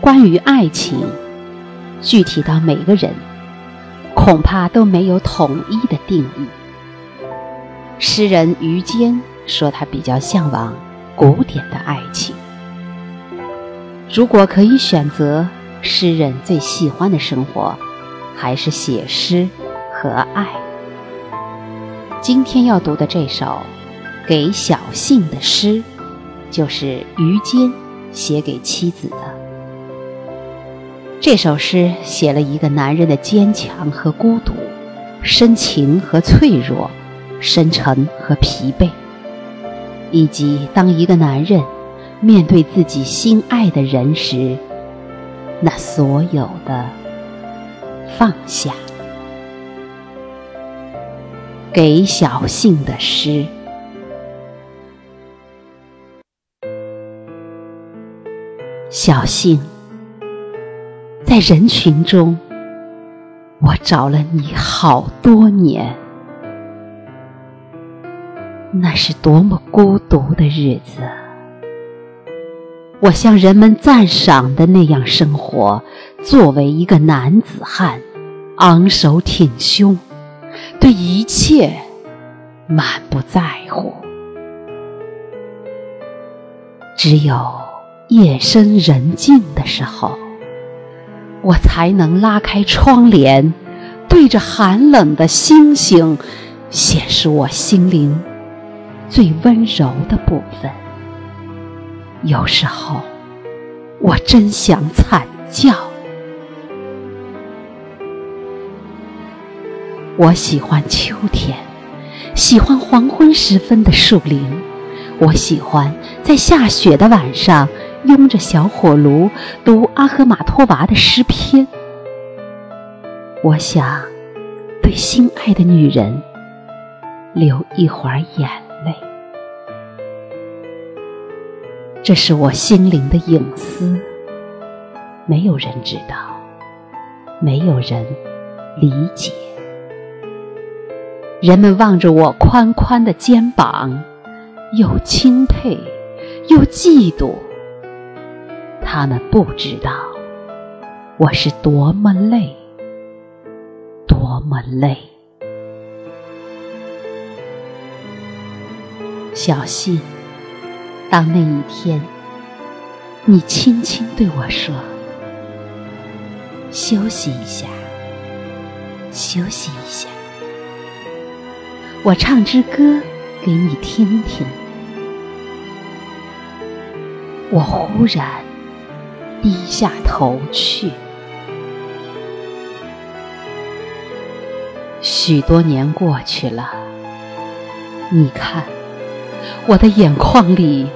关于爱情，具体到每个人，恐怕都没有统一的定义。诗人于坚说，他比较向往古典的爱情。如果可以选择，诗人最喜欢的生活，还是写诗和爱。今天要读的这首《给小幸》的诗，就是于坚写给妻子的。这首诗写了一个男人的坚强和孤独，深情和脆弱。深沉和疲惫，以及当一个男人面对自己心爱的人时，那所有的放下。给小信的诗，小信，在人群中，我找了你好多年。那是多么孤独的日子！我像人们赞赏的那样生活，作为一个男子汉，昂首挺胸，对一切满不在乎。只有夜深人静的时候，我才能拉开窗帘，对着寒冷的星星，显示我心灵。最温柔的部分，有时候我真想惨叫。我喜欢秋天，喜欢黄昏时分的树林，我喜欢在下雪的晚上拥着小火炉读阿赫玛托娃的诗篇。我想对心爱的女人流一会儿眼泪。这是我心灵的隐私，没有人知道，没有人理解。人们望着我宽宽的肩膀，又钦佩又嫉妒。他们不知道我是多么累，多么累。小信。当那一天，你轻轻对我说：“休息一下，休息一下。”我唱支歌给你听听。我忽然低下头去。许多年过去了，你看，我的眼眶里。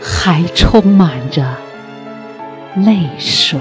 还充满着泪水。